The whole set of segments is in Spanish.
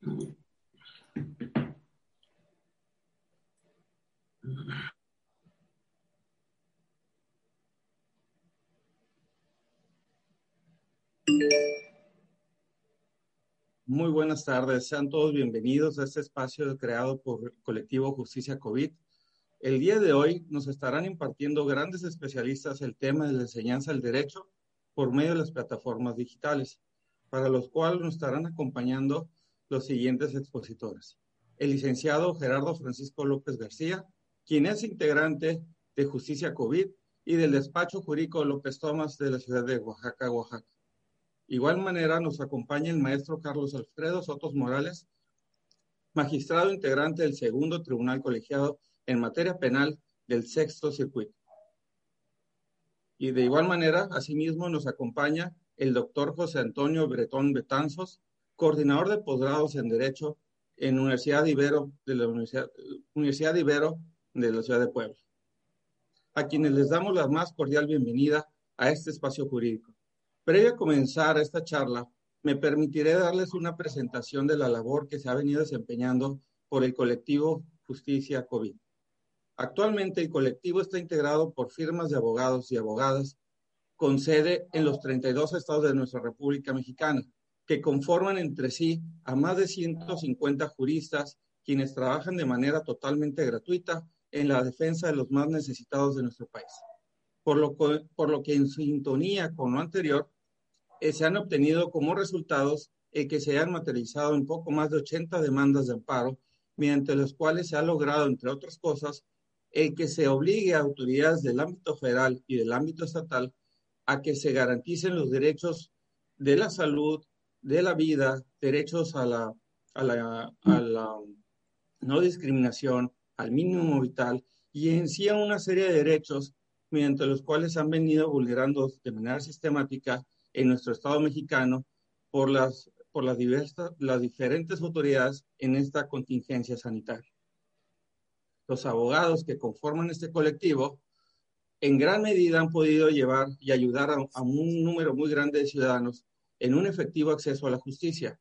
Muy buenas tardes, sean todos bienvenidos a este espacio creado por el colectivo Justicia COVID. El día de hoy nos estarán impartiendo grandes especialistas el tema de la enseñanza del derecho por medio de las plataformas digitales, para los cuales nos estarán acompañando los siguientes expositores. El licenciado Gerardo Francisco López García, quien es integrante de Justicia COVID y del despacho jurídico López Tomás de la ciudad de Oaxaca, Oaxaca. Igual manera nos acompaña el maestro Carlos Alfredo Sotos Morales, magistrado integrante del segundo tribunal colegiado en materia penal del sexto circuito. Y de igual manera, asimismo, nos acompaña el doctor José Antonio Bretón Betanzos, coordinador de posgrados en Derecho en Universidad Ibero de la Universidad, Universidad Ibero de la Ciudad de Puebla, a quienes les damos la más cordial bienvenida a este espacio jurídico. Previo a comenzar esta charla, me permitiré darles una presentación de la labor que se ha venido desempeñando por el colectivo Justicia COVID. Actualmente el colectivo está integrado por firmas de abogados y abogadas con sede en los 32 estados de nuestra República Mexicana, que conforman entre sí a más de 150 juristas quienes trabajan de manera totalmente gratuita en la defensa de los más necesitados de nuestro país. Por lo, por lo que en sintonía con lo anterior, eh, se han obtenido como resultados el que se han materializado en poco más de 80 demandas de amparo, mediante las cuales se ha logrado, entre otras cosas, el que se obligue a autoridades del ámbito federal y del ámbito estatal a que se garanticen los derechos de la salud, de la vida, derechos a la, no discriminación, al mínimo vital y en sí a una serie de derechos mediante los cuales han venido vulnerando de manera sistemática en nuestro Estado mexicano por las, por las, diversas, las diferentes autoridades en esta contingencia sanitaria. Los abogados que conforman este colectivo en gran medida han podido llevar y ayudar a un número muy grande de ciudadanos en un efectivo acceso a la justicia,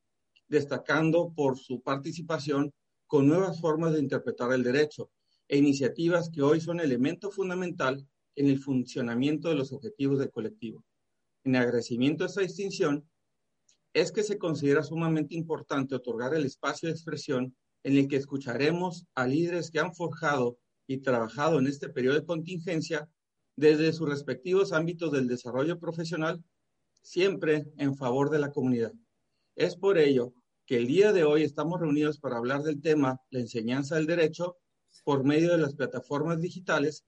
destacando por su participación con nuevas formas de interpretar el derecho e iniciativas que hoy son elemento fundamental en el funcionamiento de los objetivos del colectivo. En agradecimiento a esta distinción es que se considera sumamente importante otorgar el espacio de expresión en el que escucharemos a líderes que han forjado y trabajado en este periodo de contingencia desde sus respectivos ámbitos del desarrollo profesional, siempre en favor de la comunidad. Es por ello que el día de hoy estamos reunidos para hablar del tema la enseñanza del derecho por medio de las plataformas digitales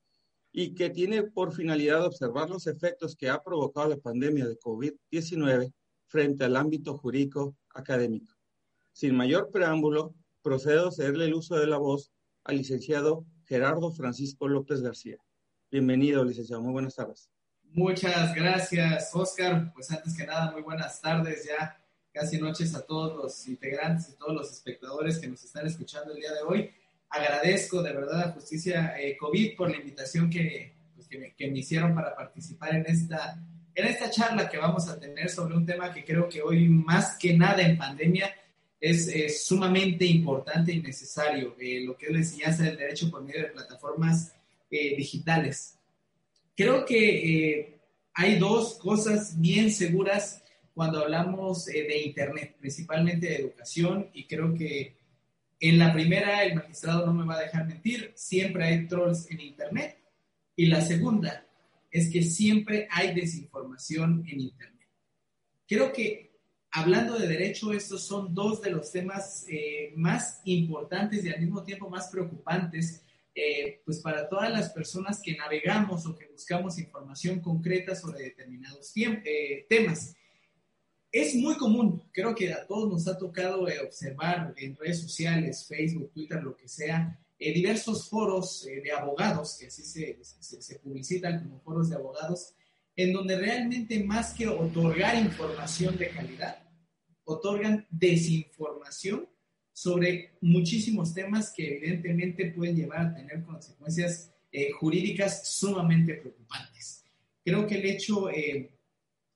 y que tiene por finalidad observar los efectos que ha provocado la pandemia de COVID-19 frente al ámbito jurídico académico. Sin mayor preámbulo, procedo a cederle el uso de la voz al licenciado Gerardo Francisco López García. Bienvenido, licenciado. Muy buenas tardes. Muchas gracias, Oscar. Pues antes que nada, muy buenas tardes, ya casi noches a todos los integrantes y todos los espectadores que nos están escuchando el día de hoy agradezco de verdad a Justicia eh, COVID por la invitación que, pues, que, me, hicieron para participar en esta, en esta charla que vamos a tener sobre un tema que creo que hoy más que nada en pandemia es, es sumamente importante y necesario, eh, lo que es la enseñanza del derecho por medio de plataformas eh, digitales. Creo que hay dos cosas bien seguras cuando hablamos de Internet, principalmente de educación, y creo que en la primera, el magistrado no me va a dejar mentir, siempre hay trolls en Internet. Y la segunda es que siempre hay desinformación en Internet. Creo que hablando de derecho, estos son dos de los temas eh, más importantes y al mismo tiempo más preocupantes, eh, pues para todas las personas que navegamos o que buscamos información concreta sobre determinados eh, temas. Es muy común, creo que a todos nos ha tocado eh, observar en redes sociales, Facebook, Twitter, lo que sea, diversos foros de abogados, que así se, se, publicitan como foros de abogados, en donde realmente más que otorgar información de calidad, otorgan desinformación sobre muchísimos temas que evidentemente pueden llevar a tener consecuencias jurídicas sumamente preocupantes. Creo que el hecho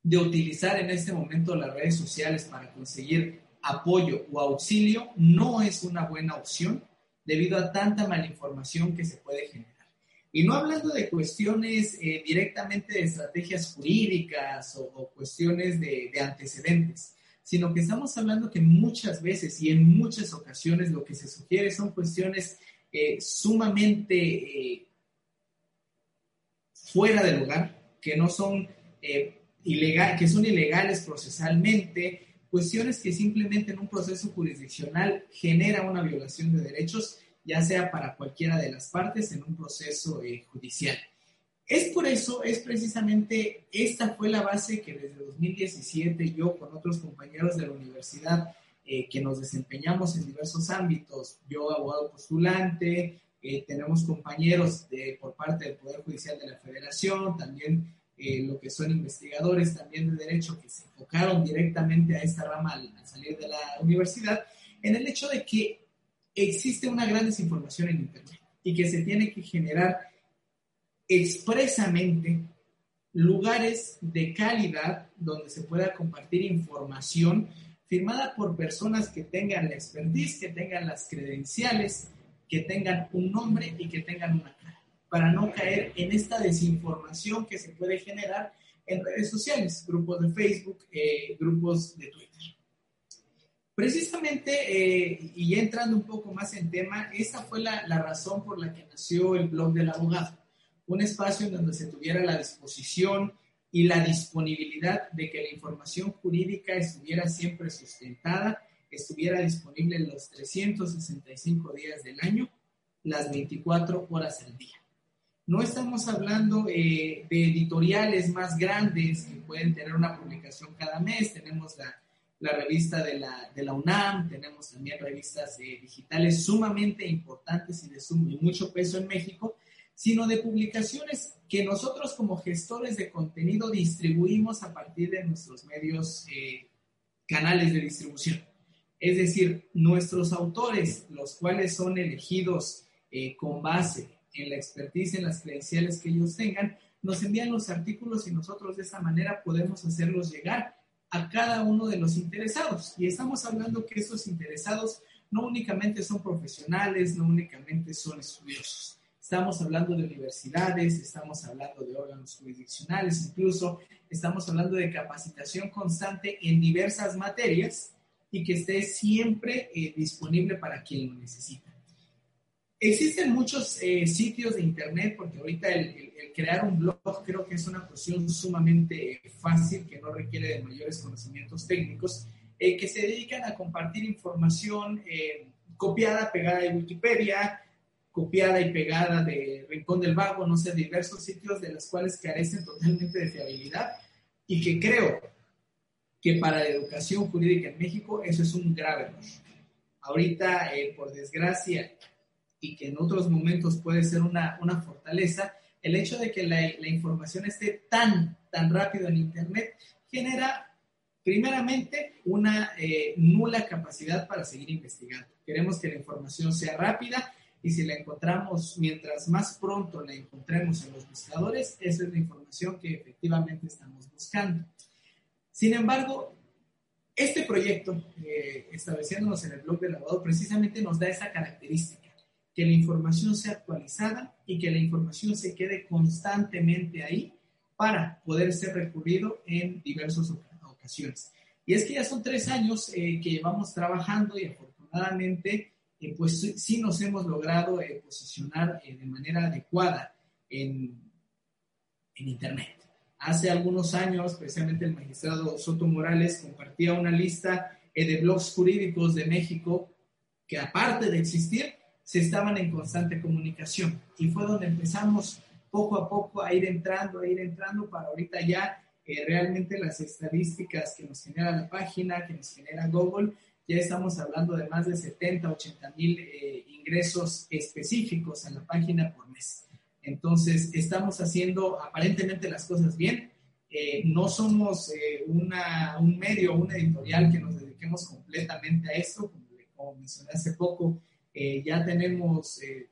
de utilizar en este momento las redes sociales para conseguir apoyo o auxilio no es una buena opción debido a tanta malinformación que se puede generar. Y no hablando de cuestiones eh, directamente de estrategias jurídicas o, cuestiones de, antecedentes, sino que estamos hablando que muchas veces y en muchas ocasiones lo que se sugiere son cuestiones eh, sumamente eh, fuera de lugar, que no son ilegal, que son ilegales procesalmente, cuestiones que simplemente en un proceso jurisdiccional genera una violación de derechos ya sea para cualquiera de las partes en un proceso eh, judicial. Es por eso, es precisamente, esta fue la base que desde 2017 yo con otros compañeros de la universidad eh, que nos desempeñamos en diversos ámbitos, yo abogado postulante, eh, tenemos compañeros por parte del Poder Judicial de la Federación, también lo que son investigadores también de derecho que se enfocaron directamente a esta rama al salir de la universidad, en el hecho de que existe una gran desinformación en Internet y que se tiene que generar expresamente lugares de calidad donde se pueda compartir información firmada por personas que tengan la expertise, que tengan las credenciales, que tengan un nombre y que tengan una cara, para no caer en esta desinformación que se puede generar en redes sociales, grupos de Facebook, eh, grupos de Twitter. Precisamente, eh, y ya entrando un poco más en tema, esa fue la, la, razón por la que nació el blog del abogado, un espacio en donde se tuviera la disposición y la disponibilidad de que la información jurídica estuviera siempre sustentada, estuviera disponible los 365 días del año, las 24 horas al día. No estamos hablando eh, de editoriales más grandes que pueden tener una publicación cada mes, tenemos la la revista de la, de la UNAM, tenemos también revistas eh, digitales sumamente importantes y de mucho peso en México, sino de publicaciones que nosotros como gestores de contenido distribuimos a partir de nuestros medios, eh, canales de distribución. Es decir, nuestros autores, los cuales son elegidos eh, con base en la expertise, en las credenciales que ellos tengan, nos envían los artículos y nosotros de esa manera podemos hacerlos llegar a cada uno de los interesados. Y estamos hablando que esos interesados no únicamente son profesionales, no únicamente son estudiosos. Estamos hablando de universidades, estamos hablando de órganos jurisdiccionales, incluso estamos hablando de capacitación constante en diversas materias y que esté siempre eh, disponible para quien lo necesita. Existen muchos eh, sitios de internet, porque ahorita el, crear un blog creo que es una cuestión sumamente fácil, que no requiere de mayores conocimientos técnicos, eh, que se dedican a compartir información eh, copiada, pegada de Wikipedia, copiada y pegada de Rincón del Vago, no sé, diversos sitios de los cuales carecen totalmente de fiabilidad y que creo que para la educación jurídica en México eso es un grave error. Ahorita, por desgracia, y que en otros momentos puede ser una, una fortaleza, el hecho de que la, la, información esté tan, tan rápido en Internet genera primeramente una eh, nula capacidad para seguir investigando. Queremos que la información sea rápida y si la encontramos, mientras más pronto la encontremos en los buscadores, esa es la información que efectivamente estamos buscando. Sin embargo, este proyecto, eh, estableciéndonos en el blog del abogado, precisamente nos da esa característica que la información sea actualizada y que la información se quede constantemente ahí para poder ser recurrido en diversas ocasiones. Y es que ya son tres años eh, que llevamos trabajando y afortunadamente eh, pues sí nos hemos logrado eh, posicionar de manera adecuada en, en Internet. Hace algunos años, precisamente el magistrado Soto Morales compartía una lista de blogs jurídicos de México que aparte de existir, se estaban en constante comunicación y fue donde empezamos poco a poco a ir entrando, a ir entrando para ahorita ya eh, realmente las estadísticas que nos genera la página, que nos genera Google, ya estamos hablando de más de 70, 80 mil eh, ingresos específicos en la página por mes. Entonces, estamos haciendo aparentemente las cosas bien. Eh, no somos una, un medio, una editorial que nos dediquemos completamente a esto, como, como mencioné hace poco, eh, ya tenemos eh,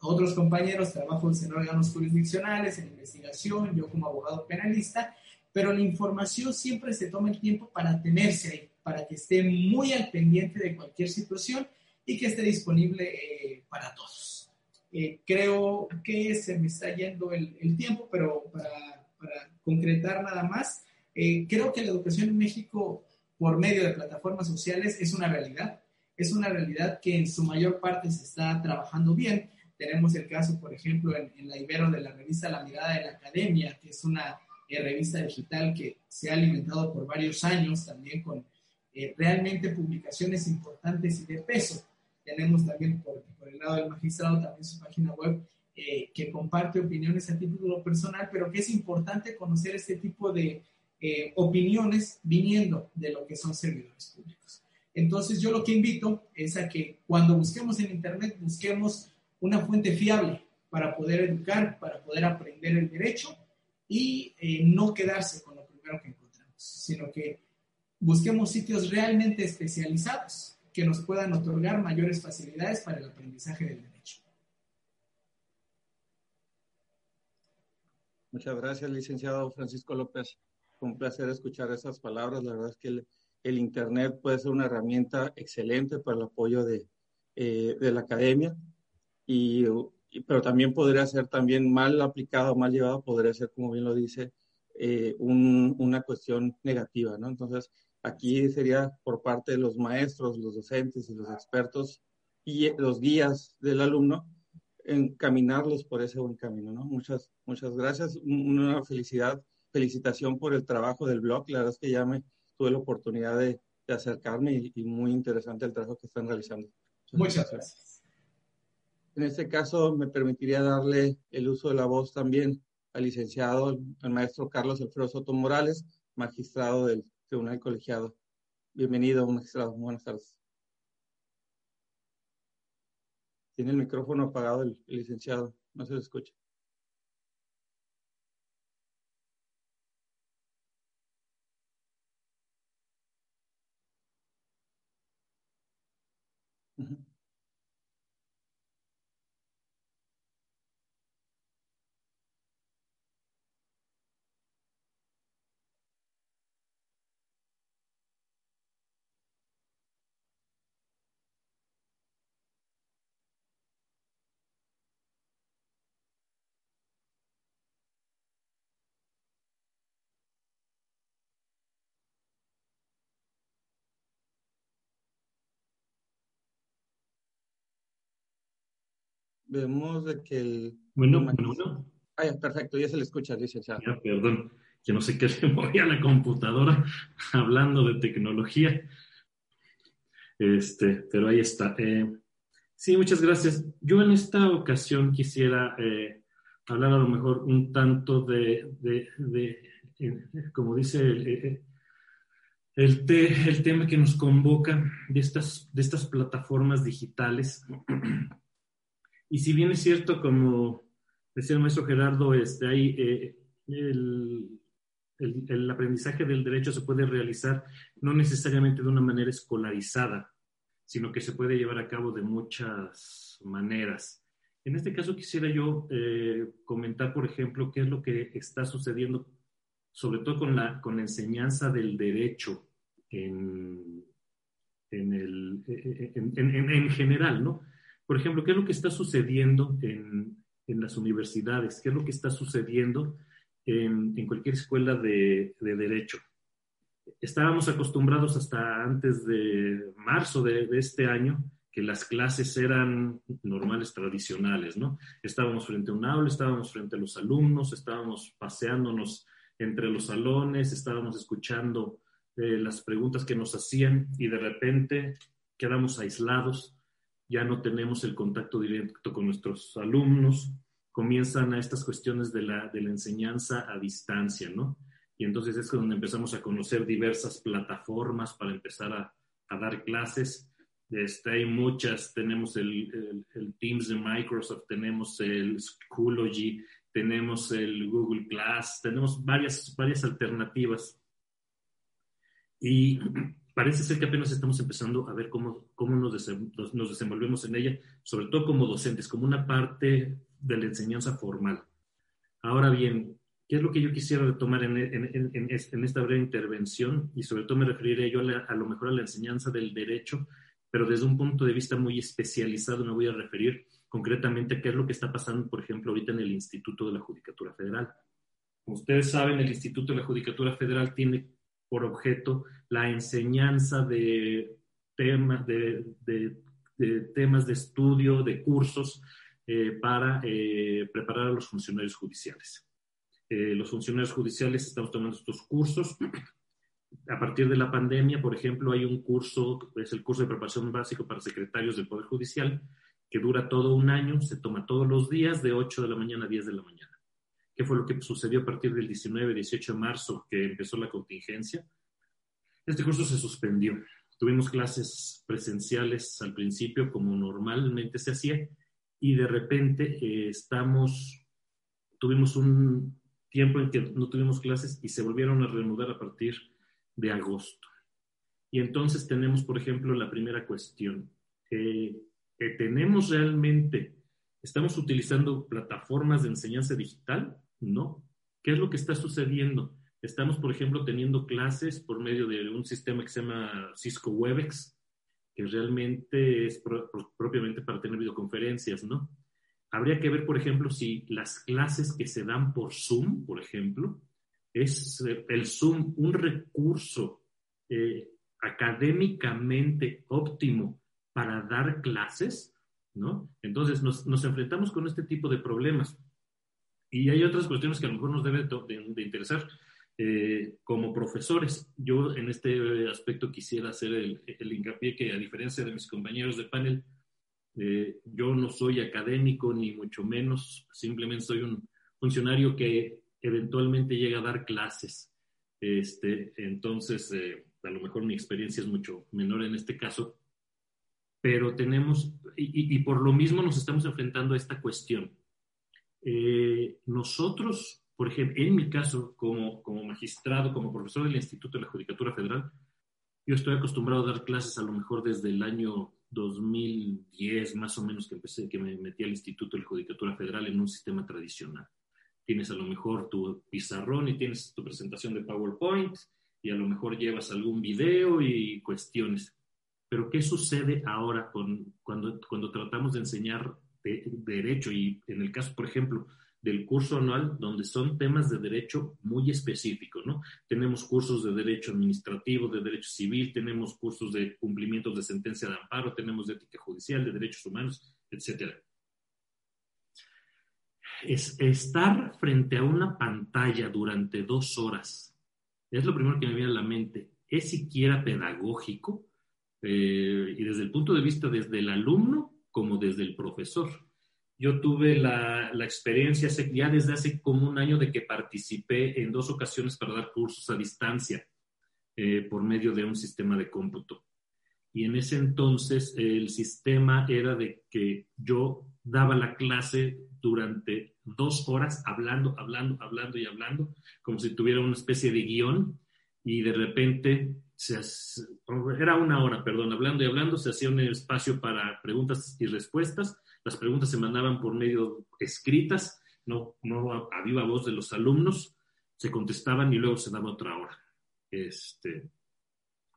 otros compañeros, trabajos en órganos jurisdiccionales, en investigación, yo como abogado penalista, pero la información siempre se toma el tiempo para tenerse ahí, para que esté muy al pendiente de cualquier situación y que esté disponible eh, para todos. Eh, creo que se me está yendo el, tiempo, pero para, para, concretar nada más, eh, creo que la educación en México por medio de plataformas sociales es una realidad. Es una realidad que en su mayor parte se está trabajando bien. Tenemos el caso, por ejemplo, en, en la Ibero de la revista La Mirada de la Academia, que es una revista digital que se ha alimentado por varios años también con realmente publicaciones importantes y de peso. Tenemos también por, el lado del magistrado también su página web eh, que comparte opiniones a título personal, pero que es importante conocer este tipo de eh, opiniones viniendo de lo que son servidores públicos. Entonces yo lo que invito es a que cuando busquemos en Internet busquemos una fuente fiable para poder educar, para poder aprender el derecho y eh, no quedarse con lo primero que encontramos, sino que busquemos sitios realmente especializados que nos puedan otorgar mayores facilidades para el aprendizaje del derecho. Muchas gracias, licenciado Francisco López. un placer escuchar esas palabras. La verdad es que el, Internet puede ser una herramienta excelente para el apoyo de, eh, de la academia, y, pero también podría ser también mal aplicado, mal llevado, podría ser, como bien lo dice, eh, una cuestión negativa, ¿no? Entonces, Aquí sería por parte de los maestros, los docentes y los expertos y los guías del alumno encaminarlos por ese buen camino, ¿no? Muchas, muchas gracias. Una felicidad, felicitación por el trabajo del blog. La verdad es que ya me tuve la oportunidad de, acercarme y, muy interesante el trabajo que están realizando. Muchas, gracias. En este caso, me permitiría darle el uso de la voz también al licenciado, al maestro Carlos Alfredo Soto Morales, magistrado del Tribunal Colegiado. Bienvenido, magistrado. Buenas tardes. Tiene el micrófono apagado el, licenciado. No se le escucha. Vemos de que el... Bueno, bueno, Ah, perfecto, ya se le escucha, licenciado. Ya, perdón, que no sé qué se movía la computadora hablando de tecnología. Este, pero ahí está. Eh, sí, muchas gracias. Yo en esta ocasión quisiera eh, hablar a lo mejor un tanto de, de, de eh, como dice el, el, el, tema que nos convoca de estas, de estas plataformas digitales y si bien es cierto, como decía el maestro Gerardo, este, hay, eh, el, el, aprendizaje del derecho se puede realizar no necesariamente de una manera escolarizada, sino que se puede llevar a cabo de muchas maneras. En este caso quisiera yo eh, comentar, por ejemplo, qué es lo que está sucediendo, sobre todo con la, con la enseñanza del derecho en, en, el, en, en, en general, ¿no? Por ejemplo, ¿qué es lo que está sucediendo en, las universidades? ¿Qué es lo que está sucediendo en, cualquier escuela de, derecho? Estábamos acostumbrados hasta antes de marzo de, este año que las clases eran normales, tradicionales, ¿no? Estábamos frente a un aula, estábamos frente a los alumnos, estábamos paseándonos entre los salones, estábamos escuchando eh, las preguntas que nos hacían y de repente quedamos aislados ya no tenemos el contacto directo con nuestros alumnos, comienzan a estas cuestiones de la, de la enseñanza a distancia, ¿no? Y entonces es donde empezamos a conocer diversas plataformas para empezar a, a dar clases. Este, hay muchas, tenemos el, el, Teams de Microsoft, tenemos el Schoology, tenemos el Google Class, tenemos varias, varias alternativas. Y parece ser que apenas estamos empezando a ver cómo, cómo nos, nos, desenvolvemos en ella, sobre todo como docentes, como una parte de la enseñanza formal. Ahora bien, ¿Qué es lo que yo quisiera retomar en, en, esta breve intervención? Y sobre todo me referiré yo a, a, lo mejor a la enseñanza del derecho, pero desde un punto de vista muy especializado me voy a referir concretamente a qué es lo que está pasando, por ejemplo, ahorita en el Instituto de la Judicatura Federal. Como ustedes saben, el Instituto de la Judicatura Federal tiene por objeto la enseñanza de, temas de, de, temas de estudio, de cursos eh, para eh, preparar a los funcionarios judiciales. Eh, los funcionarios judiciales estamos tomando estos cursos. A partir de la pandemia, por ejemplo, hay un curso, es el curso de preparación básico para secretarios del Poder Judicial, que dura todo un año, se toma todos los días de 8 de la mañana a 10 de la mañana. ¿Qué fue lo que sucedió a partir del 19, 18 de marzo, que empezó la contingencia? Este curso se suspendió. Tuvimos clases presenciales al principio, como normalmente se hacía, y de repente eh, estamos, tuvimos un, tiempo en que no tuvimos clases y se volvieron a reanudar a partir de agosto. Y entonces tenemos, por ejemplo, la primera cuestión. Eh, ¿Tenemos realmente, estamos utilizando plataformas de enseñanza digital? No. ¿Qué es lo que está sucediendo? Estamos, por ejemplo, teniendo clases por medio de un sistema que se llama Cisco Webex, que realmente es propiamente para tener videoconferencias, ¿no? Habría que ver, por ejemplo, si las clases que se dan por Zoom, por ejemplo, es el Zoom un recurso eh, académicamente óptimo para dar clases, ¿no? Entonces nos, enfrentamos con este tipo de problemas. Y hay otras cuestiones que a lo mejor nos debe de, interesar. Eh, como profesores, yo en este aspecto quisiera hacer el, el hincapié que a diferencia de mis compañeros de panel, eh, yo no soy académico ni mucho menos, simplemente soy un funcionario que eventualmente llega a dar clases. Este, entonces, eh, a lo mejor mi experiencia es mucho menor en este caso, pero tenemos, y, por lo mismo nos estamos enfrentando a esta cuestión. Eh, nosotros, por ejemplo, en mi caso, como, como magistrado, como profesor del Instituto de la Judicatura Federal, yo estoy acostumbrado a dar clases a lo mejor desde el año 2010 más o menos que empecé, que me metí al Instituto de la Judicatura Federal en un sistema tradicional. Tienes a lo mejor tu pizarrón y tienes tu presentación de PowerPoint y a lo mejor llevas algún video y cuestiones. Pero ¿qué sucede ahora con, cuando, cuando tratamos de enseñar derecho? Y en el caso, por ejemplo, del curso anual, donde son temas de derecho muy específicos, ¿no? Tenemos cursos de derecho administrativo, de derecho civil, tenemos cursos de cumplimiento de sentencia de amparo, tenemos de ética judicial, de derechos humanos, etc. Es estar frente a una pantalla durante dos horas, es lo primero que me viene a la mente, es siquiera pedagógico, eh, y desde el punto de vista desde el alumno como desde el profesor yo tuve la, experiencia ya desde hace como un año de que participé en dos ocasiones para dar cursos a distancia eh, por medio de un sistema de cómputo. Y en ese entonces el sistema era de que yo daba la clase durante dos horas hablando, hablando, hablando y hablando, como si tuviera una especie de guion y de repente era una hora, perdón, hablando y hablando, se hacía un espacio para preguntas y respuestas las preguntas se mandaban por medio escritas, no, no a, viva voz de los alumnos, se contestaban y luego se daba otra hora. Este,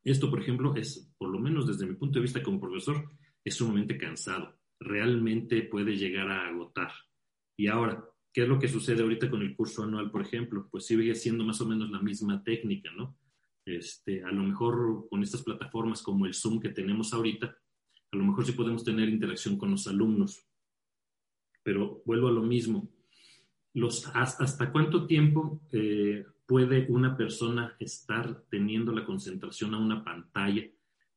esto, por ejemplo, es, por lo menos desde mi punto de vista como profesor, es sumamente cansado. Realmente puede llegar a agotar. Y ahora, ¿qué es lo que sucede ahorita con el curso anual, por ejemplo? Pues sigue siendo más o menos la misma técnica, ¿no? Este, a lo mejor con estas plataformas como el Zoom que tenemos ahorita, a lo mejor sí podemos tener interacción con los alumnos, pero vuelvo a lo mismo. Los, ¿Hasta cuánto tiempo eh, puede una persona estar teniendo la concentración a una pantalla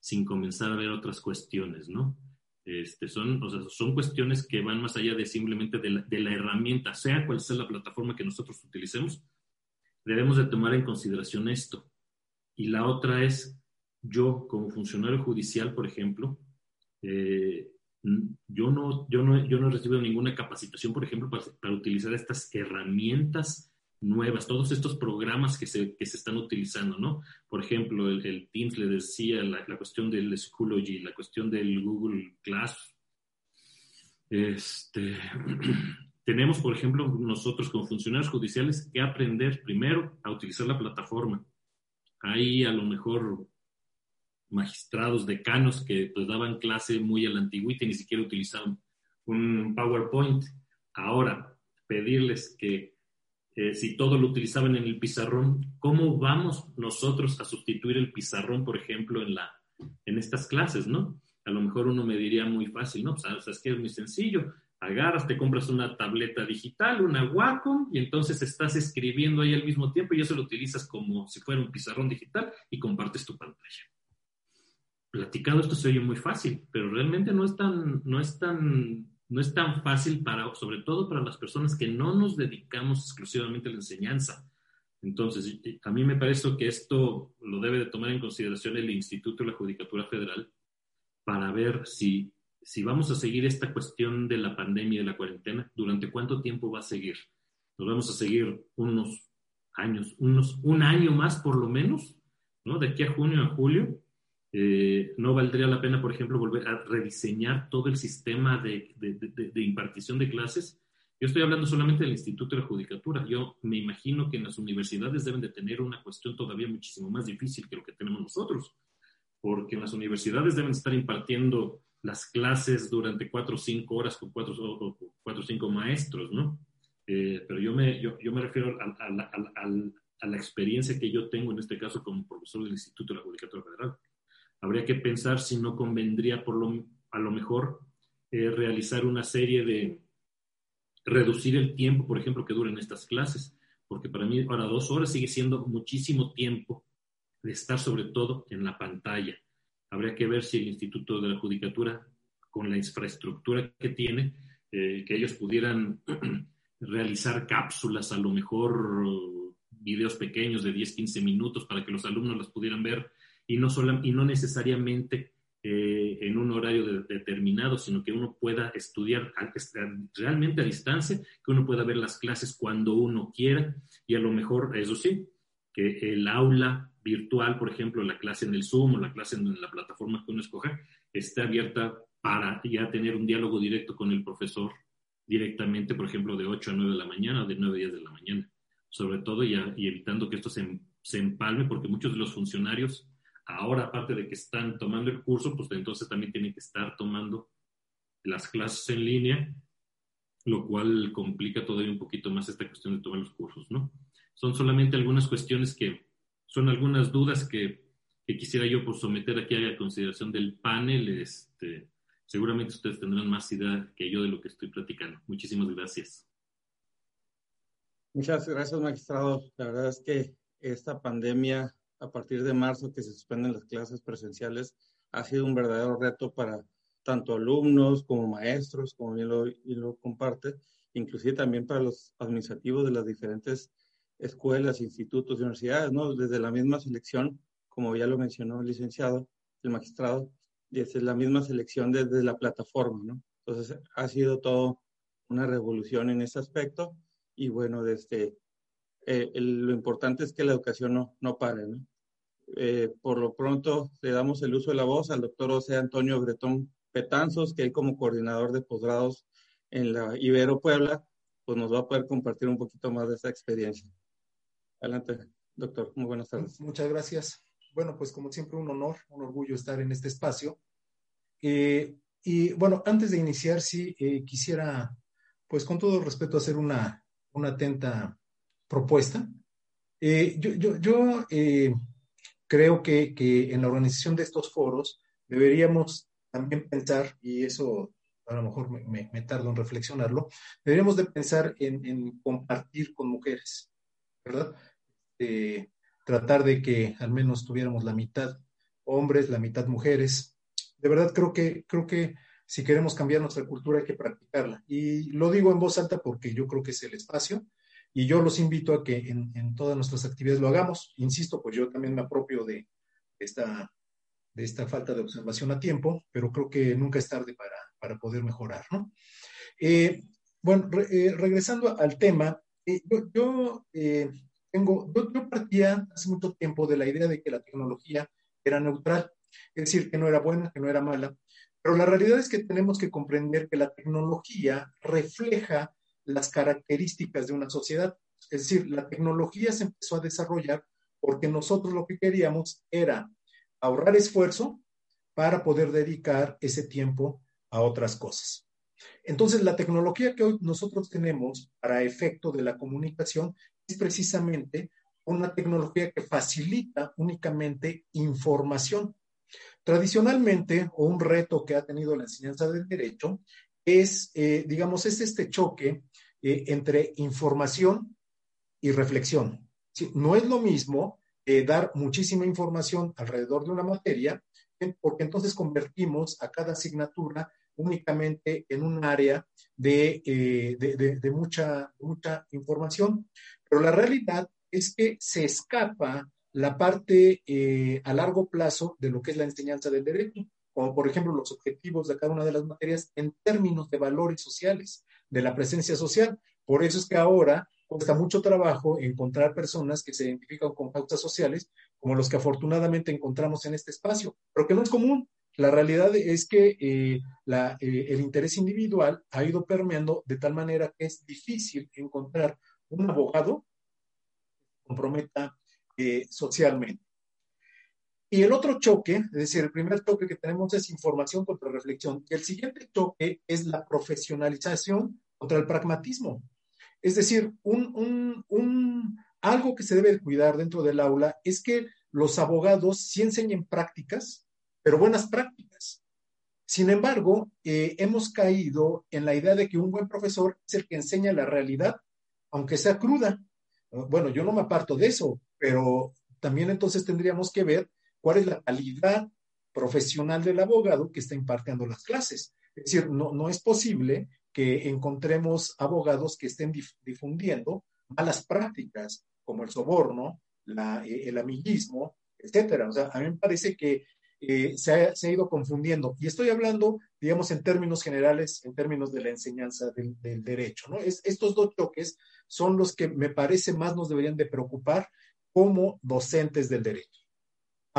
sin comenzar a ver otras cuestiones, no? Este, son, son cuestiones que van más allá de simplemente de la, de la, herramienta, sea cual sea la plataforma que nosotros utilicemos, debemos de tomar en consideración esto. Y la otra es, yo como funcionario judicial, por ejemplo, eh, yo, no, yo, no, yo no he recibido ninguna capacitación, por ejemplo, para, utilizar estas herramientas nuevas, todos estos programas que se, que se están utilizando, ¿no? Por ejemplo, el, Teams le decía la, la, cuestión del Schoology, la cuestión del Google Class. Este, tenemos, por ejemplo, nosotros como funcionarios judiciales que aprender primero a utilizar la plataforma. Hay a lo mejor magistrados, decanos que pues daban clase muy a la antigüita y ni siquiera utilizaban un PowerPoint. Ahora, pedirles que eh, si todo lo utilizaban en el pizarrón, ¿cómo vamos nosotros a sustituir el pizarrón, por ejemplo, en, la, en estas clases, no? A lo mejor uno me diría muy fácil, ¿no? Pues, es que es muy sencillo. Agarras, te compras una tableta digital, una Wacom, y entonces estás escribiendo ahí al mismo tiempo y eso lo utilizas como si fuera un pizarrón digital y compartes tu pantalla platicado esto se oye muy fácil, pero realmente no es tan, no es tan, no es tan fácil para, sobre todo para las personas que no nos dedicamos exclusivamente a la enseñanza. Entonces, a mí me parece que esto lo debe de tomar en consideración el Instituto de la Judicatura Federal para ver si, si vamos a seguir esta cuestión de la pandemia y de la cuarentena, durante cuánto tiempo va a seguir. Nos vamos a seguir unos años, unos, un año más por lo menos, ¿no? De aquí a junio, a julio, eh, no valdría la pena, por ejemplo, volver a rediseñar todo el sistema de, impartición de clases. Yo estoy hablando solamente del Instituto de la Judicatura. Yo me imagino que en las universidades deben de tener una cuestión todavía muchísimo más difícil que lo que tenemos nosotros, porque en las universidades deben estar impartiendo las clases durante cuatro o cinco horas con cuatro o cinco maestros, ¿no? Eh, pero yo me, yo, me refiero a la experiencia que yo tengo en este caso como profesor del Instituto de la Judicatura Federal habría que pensar si no convendría por lo, a lo mejor eh, realizar una serie de reducir el tiempo, por ejemplo, que duren estas clases, porque para mí para dos horas sigue siendo muchísimo tiempo de estar sobre todo en la pantalla. Habría que ver si el Instituto de la Judicatura, con la infraestructura que tiene, eh, que ellos pudieran realizar cápsulas, a lo mejor videos pequeños de 10, 15 minutos para que los alumnos las pudieran ver y no, y no necesariamente eh, en un horario determinado, sino que uno pueda estudiar realmente a distancia, que uno pueda ver las clases cuando uno quiera y a lo mejor, eso sí, que el aula virtual, por ejemplo, la clase en el Zoom o la clase en la plataforma que uno escoja, esté abierta para ya tener un diálogo directo con el profesor directamente, por ejemplo, de 8 a 9 de la mañana o de 9 a 10 de la mañana. Sobre todo y, y evitando que esto se, se empalme, porque muchos de los funcionarios Ahora, aparte de que están tomando el curso, pues entonces también tienen que estar tomando las clases en línea, lo cual complica todavía un poquito más esta cuestión de tomar los cursos, ¿no? Son solamente algunas cuestiones que son algunas dudas que, quisiera yo por someter aquí a la consideración del panel. Este, seguramente ustedes tendrán más idea que yo de lo que estoy platicando. Muchísimas gracias. Muchas gracias, magistrado. La verdad es que esta pandemia a partir de marzo que se suspenden las clases presenciales ha sido un verdadero reto para tanto alumnos como maestros, como bien lo, y lo comparte, inclusive también para los administrativos de las diferentes escuelas, institutos universidades, ¿no? Desde la misma selección, como ya lo mencionó el licenciado, el magistrado, desde la misma selección desde la plataforma, ¿no? Entonces ha sido todo una revolución en ese aspecto y bueno, desde eh, lo importante es que la educación no, no pare, ¿no? Eh, por lo pronto le damos el uso de la voz al doctor José Antonio Bretón Petanzos, que él como coordinador de posgrados en la Ibero Puebla, pues nos va a poder compartir un poquito más de esa experiencia. Adelante, doctor. Muy buenas tardes. Muchas gracias. Bueno, pues como siempre un honor, un orgullo estar en este espacio. Eh, y bueno, antes de iniciar, sí, eh, quisiera, pues con todo respeto, hacer una, una atenta propuesta. yo, yo, yo creo que, en la organización de estos foros deberíamos también pensar, y eso a lo mejor me, tardo en reflexionarlo, deberíamos de pensar en, compartir con mujeres, ¿verdad? Eh, tratar de que al menos tuviéramos la mitad hombres, la mitad mujeres. De verdad creo que, creo que si queremos cambiar nuestra cultura hay que practicarla. Y lo digo en voz alta porque yo creo que es el espacio y yo los invito a que en, todas nuestras actividades lo hagamos. Insisto, pues yo también me apropio de esta, de esta falta de observación a tiempo, pero creo que nunca es tarde para, para poder mejorar, ¿no? Eh, bueno, eh, regresando al tema, eh, yo, tengo, yo, partía hace mucho tiempo de la idea de que la tecnología era neutral, es decir, que no era buena, que no era mala, pero la realidad es que tenemos que comprender que la tecnología refleja las características de una sociedad. Es decir, la tecnología se empezó a desarrollar porque nosotros lo que queríamos era ahorrar esfuerzo para poder dedicar ese tiempo a otras cosas. Entonces, la tecnología que hoy nosotros tenemos para efecto de la comunicación es precisamente una tecnología que facilita únicamente información. Tradicionalmente, un reto que ha tenido la enseñanza del derecho, es, eh, digamos, es este choque eh, entre información y reflexión. No es lo mismo eh, dar muchísima información alrededor de una materia, porque entonces convertimos a cada asignatura únicamente en un área de, de, mucha, mucha información. Pero la realidad es que se escapa la parte a largo plazo de lo que es la enseñanza del derecho como por ejemplo los objetivos de cada una de las materias en términos de valores sociales, de la presencia social. Por eso es que ahora cuesta mucho trabajo encontrar personas que se identifican con pautas sociales, como los que afortunadamente encontramos en este espacio, pero que no es común. La realidad es que eh, eh, el interés individual ha ido permeando de tal manera que es difícil encontrar un abogado que comprometa eh, socialmente. Y el otro choque, es decir, el primer choque que tenemos es información contra reflexión. El siguiente choque es la profesionalización contra el pragmatismo. Es decir, un, algo que se debe cuidar dentro del aula es que los abogados sí enseñen prácticas, pero buenas prácticas. Sin embargo, eh, hemos caído en la idea de que un buen profesor es el que enseña la realidad, aunque sea cruda. Bueno, yo no me aparto de eso, pero también entonces tendríamos que ver cuál es la calidad profesional del abogado que está impartiendo las clases. Es decir, no, no es posible que encontremos abogados que estén difundiendo malas prácticas como el soborno, eh, el amiguismo, etcétera. O sea, a mí me parece que eh, se, ha, ido confundiendo. Y estoy hablando, digamos, en términos generales, en términos de la enseñanza del, derecho. ¿no? Es, estos dos choques son los que me parece más nos deberían de preocupar como docentes del derecho.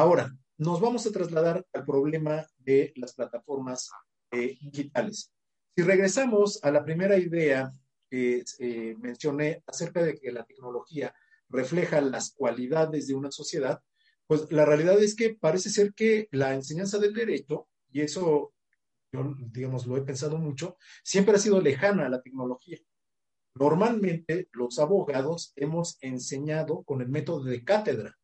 Ahora, nos vamos a trasladar al problema de las plataformas eh, digitales. Si regresamos a la primera idea que eh, mencioné acerca de que la tecnología refleja las cualidades de una sociedad, pues la realidad es que parece ser que la enseñanza del derecho, y eso yo, digamos, lo he pensado mucho, siempre ha sido lejana a la tecnología. Normalmente los abogados hemos enseñado con el método de cátedra,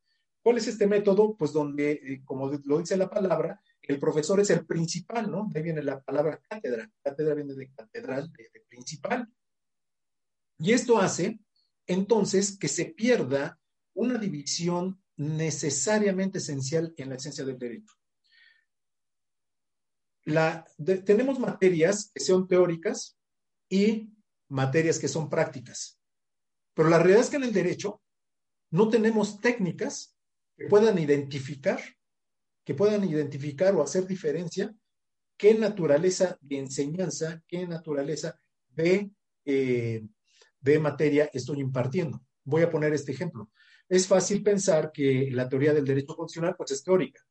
¿Cuál es este método? Pues donde, eh, como lo dice la palabra, el profesor es el principal, ¿no? De ahí viene la palabra cátedra. Cátedra viene de catedral, de, principal. Y esto hace, entonces, que se pierda una división necesariamente esencial en la esencia del derecho. tenemos materias que son teóricas y materias que son prácticas. Pero la realidad es que en el derecho no tenemos técnicas que puedan identificar, que puedan identificar o hacer diferencia qué naturaleza de enseñanza, qué naturaleza de, eh, de materia estoy impartiendo. Voy a poner este ejemplo. Es fácil pensar que la teoría del derecho constitucional pues, es teórica.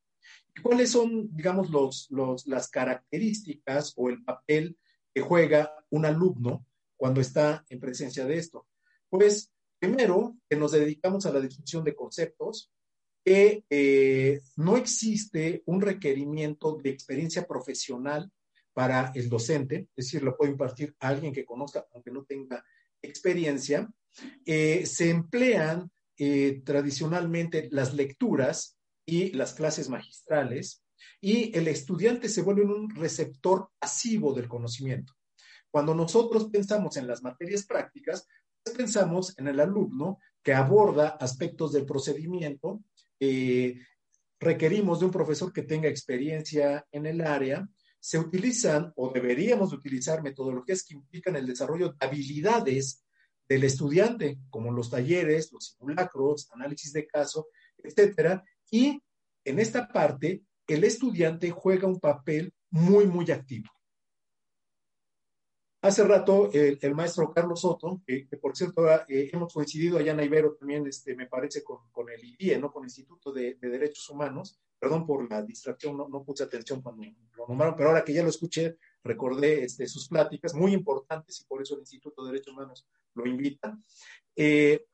¿Cuáles son, digamos, los, los, las características o el papel que juega un alumno cuando está en presencia de esto? Pues, primero, que nos dedicamos a la discusión de conceptos, que eh, no existe un requerimiento de experiencia profesional para el docente, es decir, lo puede impartir a alguien que conozca, aunque no tenga experiencia. Eh, se emplean eh, tradicionalmente las lecturas y las clases magistrales y el estudiante se vuelve un receptor pasivo del conocimiento. Cuando nosotros pensamos en las materias prácticas, pues pensamos en el alumno que aborda aspectos del procedimiento, eh, requerimos de un profesor que tenga experiencia en el área, se utilizan o deberíamos utilizar metodologías que implican el desarrollo de habilidades del estudiante, como los talleres, los simulacros, análisis de caso, etcétera. Y en esta parte, el estudiante juega un papel muy, muy activo. Hace rato el, maestro Carlos Soto, que por cierto eh, hemos coincidido allá en Ibero también, este, me parece, con, el IDIE, ¿no? con el Instituto de, Derechos Humanos, perdón por la distracción, no, puse atención cuando lo nombraron, pero ahora que ya lo escuché, recordé este, sus pláticas, muy importantes, y por eso el Instituto de Derechos Humanos lo invita. Eh,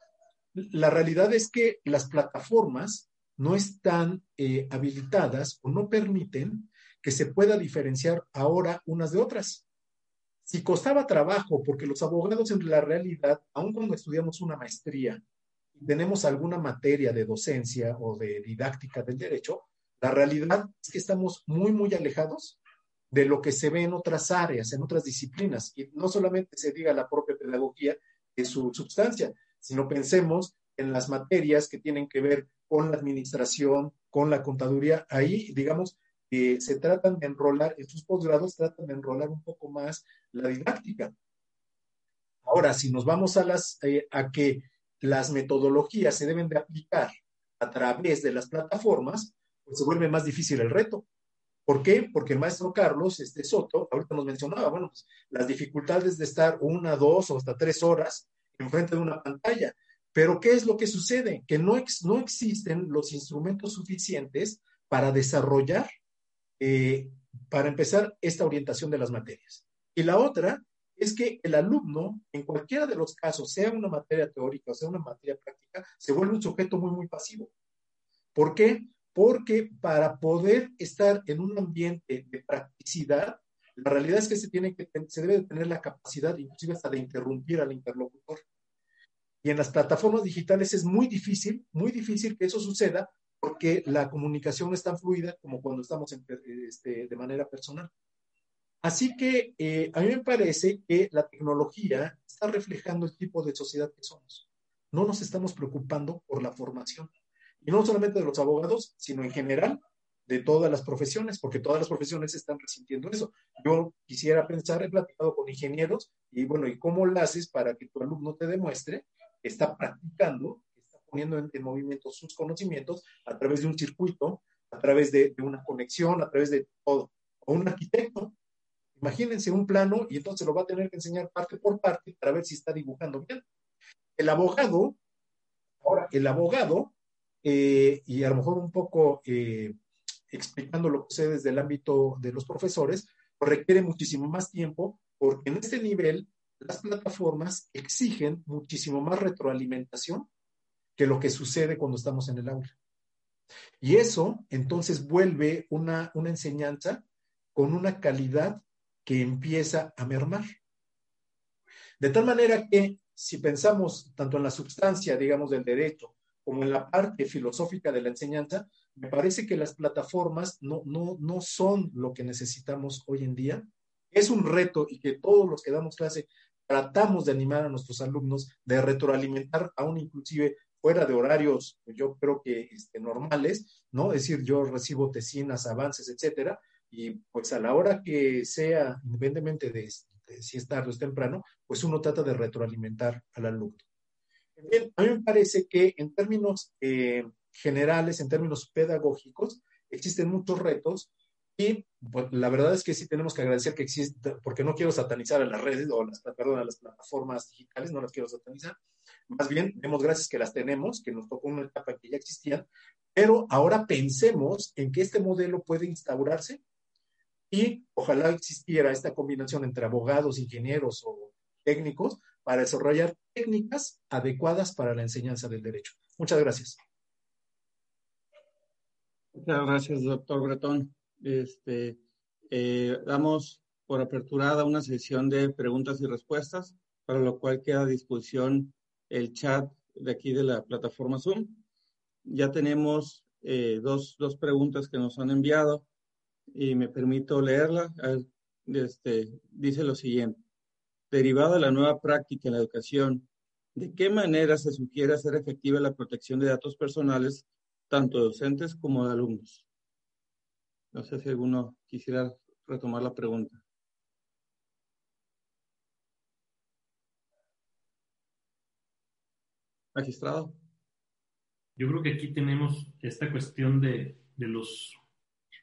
la realidad es que las plataformas no están eh, habilitadas o no permiten que se pueda diferenciar ahora unas de otras. Si costaba trabajo, porque los abogados en la realidad, aun cuando estudiamos una maestría y tenemos alguna materia de docencia o de didáctica del derecho, la realidad es que estamos muy, muy alejados de lo que se ve en otras áreas, en otras disciplinas. Y no solamente se diga la propia pedagogía de su sustancia, sino pensemos en las materias que tienen que ver con la administración, con la contaduría. Ahí, digamos, se tratan de enrolar, en sus posgrados tratan de enrolar un poco más la didáctica. Ahora, si nos vamos a, las, eh, a que las metodologías se deben de aplicar a través de las plataformas, pues se vuelve más difícil el reto. ¿Por qué? Porque el maestro Carlos este Soto, ahorita nos mencionaba, bueno, pues, las dificultades de estar una, dos o hasta tres horas enfrente de una pantalla. Pero ¿qué es lo que sucede? Que no, no existen los instrumentos suficientes para desarrollar, eh, para empezar, esta orientación de las materias. Y la otra es que el alumno, en cualquiera de los casos, sea una materia teórica o sea una materia práctica, se vuelve un sujeto muy, muy pasivo. ¿Por qué? porque para poder estar en un ambiente de practicidad, la realidad es que se, tiene que, se debe tener la capacidad, inclusive hasta de interrumpir al interlocutor. Y en las plataformas digitales es muy difícil, muy difícil que eso suceda porque la comunicación no es tan fluida como cuando estamos este, de manera personal. Así que eh, a mí me parece que la tecnología está reflejando el tipo de sociedad que somos. No nos estamos preocupando por la formación. Y no solamente de los abogados, sino en general de todas las profesiones, porque todas las profesiones están resintiendo eso. Yo quisiera pensar, he platicado con ingenieros, y bueno, ¿y cómo lo haces para que tu alumno te demuestre que está practicando, poniendo en, movimiento sus conocimientos a través de un circuito, a través de, una conexión, a través de todo? O un arquitecto, imagínense un plano y entonces lo va a tener que enseñar parte por parte para ver si está dibujando bien. El abogado, ahora, el abogado eh, y a lo mejor un poco eh, explicando lo que sé desde el ámbito de los profesores, requiere muchísimo más tiempo porque en este nivel las plataformas exigen muchísimo más retroalimentación que lo que sucede cuando estamos en el aula. Y eso entonces vuelve una, una enseñanza con una calidad que empieza a mermar. De tal manera que si pensamos tanto en la sustancia, digamos, del derecho, como en la parte filosófica de la enseñanza, me parece que las plataformas no, no, no son lo que necesitamos hoy en día. Es un reto y que todos los que damos clase tratamos de animar a nuestros alumnos, de retroalimentar aún inclusive fuera de horarios, yo creo que este, normales, ¿no? Es decir, yo recibo tesinas, avances, etcétera, y pues a la hora que sea, independientemente de, de si es tarde o es temprano, pues uno trata de retroalimentar al alumno a mí me parece que en términos eh, generales, en términos pedagógicos, existen muchos retos y pues, la verdad es que sí tenemos que agradecer que existe, porque no quiero satanizar a las redes o las, perdón, a las plataformas digitales, no las quiero satanizar. Más bien, demos gracias que las tenemos, que nos tocó una etapa que ya existían, pero ahora pensemos en que este modelo puede instaurarse y ojalá existiera esta combinación entre abogados, ingenieros o técnicos para desarrollar técnicas adecuadas para la enseñanza del derecho. Muchas gracias. Muchas gracias, doctor Bretón. Este, eh, damos por aperturada una sesión de preguntas y respuestas, para lo cual queda a disposición el chat de aquí de la plataforma Zoom. Ya tenemos eh, dos, dos, preguntas que nos han enviado y me permito leerla. Este, dice lo siguiente derivado de la nueva práctica en la educación, ¿de qué manera se sugiere hacer efectiva la protección de datos personales, tanto de docentes como de alumnos? No sé si alguno quisiera retomar la pregunta. Magistrado. Yo creo que aquí tenemos esta cuestión de, de los,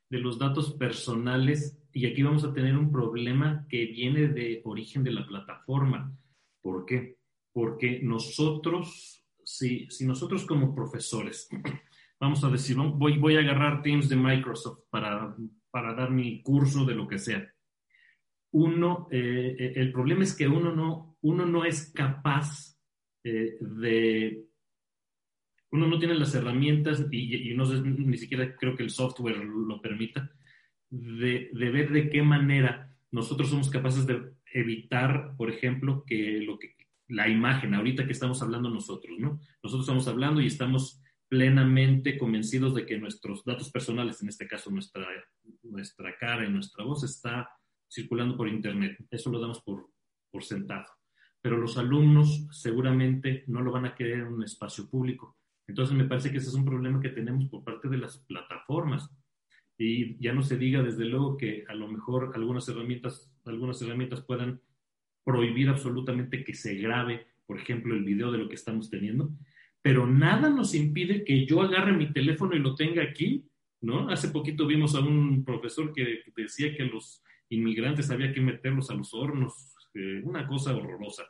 de los datos personales y aquí vamos a tener un problema que viene de origen de la plataforma. ¿Por qué? Porque nosotros, si, si nosotros como profesores, vamos a decir, voy, voy a agarrar Teams de Microsoft para, para dar mi curso de lo que sea. uno, el problema es que uno no, uno no es capaz de uno no tiene las herramientas y, ni siquiera creo que el software lo permita, de, ver de qué manera nosotros somos capaces de evitar, por ejemplo, que lo que la imagen, ahorita que estamos hablando nosotros, ¿no? Nosotros estamos hablando y estamos plenamente convencidos de que nuestros datos personales, en este caso nuestra, nuestra cara y nuestra voz, está circulando por Internet. Eso lo damos por, por sentado. Pero los alumnos seguramente no lo van a querer en un espacio público entonces me parece que ese es un problema que tenemos por parte de las plataformas. Y ya no se diga desde luego que a lo mejor algunas herramientas, algunas herramientas puedan prohibir absolutamente que se grabe, por ejemplo, el video de lo que estamos teniendo, pero nada nos impide que yo agarre mi teléfono y lo tenga aquí, ¿no? Hace poquito vimos a un profesor que, decía que los inmigrantes había que meterlos a los hornos, eh, una cosa horrorosa,